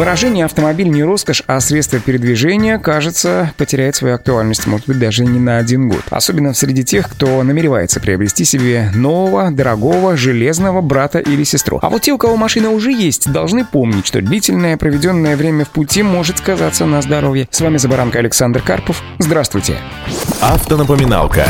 Выражение «автомобиль не роскошь, а средство передвижения», кажется, потеряет свою актуальность, может быть, даже не на один год. Особенно среди тех, кто намеревается приобрести себе нового, дорогого, железного брата или сестру. А вот те, у кого машина уже есть, должны помнить, что длительное проведенное время в пути может сказаться на здоровье. С вами Забаранка Александр Карпов. Здравствуйте. Автонапоминалка.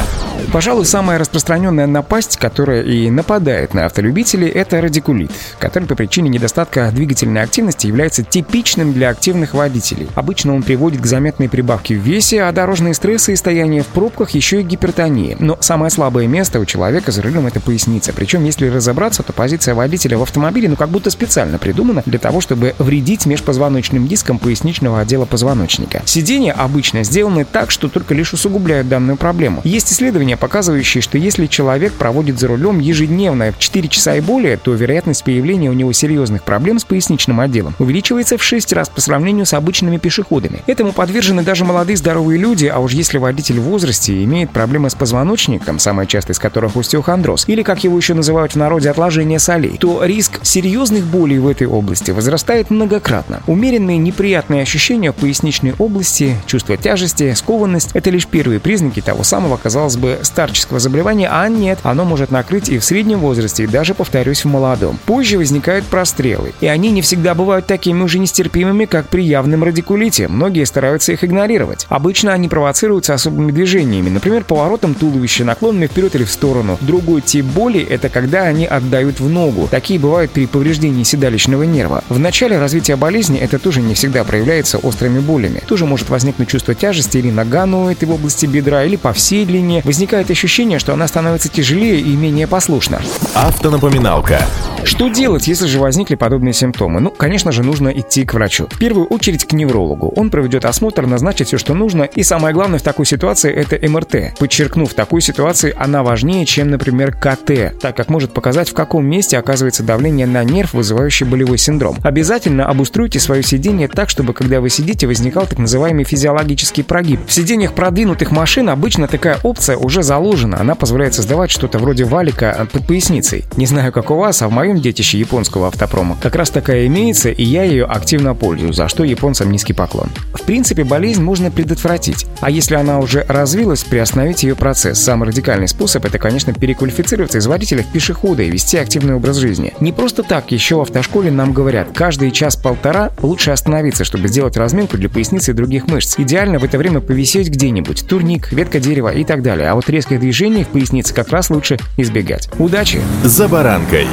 Пожалуй, самая распространенная напасть, которая и нападает на автолюбителей, это радикулит, который по причине недостатка двигательной активности является типичным для активных водителей. Обычно он приводит к заметной прибавке в весе, а дорожные стрессы и стояние в пробках еще и гипертонии. Но самое слабое место у человека за рулем — это поясница. Причем, если разобраться, то позиция водителя в автомобиле ну как будто специально придумана для того, чтобы вредить межпозвоночным дискам поясничного отдела позвоночника. Сиденья обычно сделаны так, что только лишь усугубляют данную проблему. Есть исследования, показывающие, что если человек проводит за рулем ежедневно в 4 часа и более, то вероятность появления у него серьезных проблем с поясничным отделом увеличивается в 6 раз по сравнению с обычными пешеходами. Этому подвержены даже молодые здоровые люди, а уж если водитель в возрасте имеет проблемы с позвоночником, самая частая из которых остеохондроз, или, как его еще называют в народе, отложение солей, то риск серьезных болей в этой области возрастает многократно. Умеренные неприятные ощущения в поясничной области, чувство тяжести, скованность – это лишь первые признаки того самого, казалось бы, старческого заболевания, а нет, оно может накрыть и в среднем возрасте, и даже, повторюсь, в молодом. Позже возникают прострелы, и они не всегда бывают такими же нестерпимыми, как при явном радикулите. Многие стараются их игнорировать. Обычно они провоцируются особыми движениями, например, поворотом туловища, наклонами вперед или в сторону. Другой тип боли – это когда они отдают в ногу. Такие бывают при повреждении седалищного нерва. В начале развития болезни это тоже не всегда проявляется острыми болями. Тоже может возникнуть чувство тяжести или нога ноет в области бедра, или по всей длине. Возникает ощущение, что она становится тяжелее и менее послушна. Автонапоминалка. Что делать, если же возникли подобные симптомы? Ну, конечно же, нужно идти к врачу. В первую очередь к неврологу. Он проведет осмотр, назначит все, что нужно, и самое главное в такой ситуации это МРТ. Подчеркну, в такой ситуации она важнее, чем, например, КТ, так как может показать, в каком месте оказывается давление на нерв, вызывающий болевой синдром. Обязательно обустройте свое сиденье так, чтобы когда вы сидите, возникал так называемый физиологический прогиб. В сиденьях продвинутых машин обычно такая опция уже заложена. Она позволяет создавать что-то вроде валика под поясницей. Не знаю, как у вас, а в моем детище японского автопрома как раз такая имеется, и я ее активно пользуюсь, за что японцам низкий поклон. В принципе, болезнь можно предотвратить, а если она уже развилась, приостановить ее процесс. Самый радикальный способ – это, конечно, переквалифицироваться из водителя в пешехода и вести активный образ жизни. Не просто так, еще в автошколе нам говорят, каждый час-полтора лучше остановиться, чтобы сделать разминку для поясницы и других мышц. Идеально в это время повисеть где-нибудь, турник, ветка дерева и так далее. А вот резких движений в пояснице как раз лучше избегать. Удачи! За баранкой.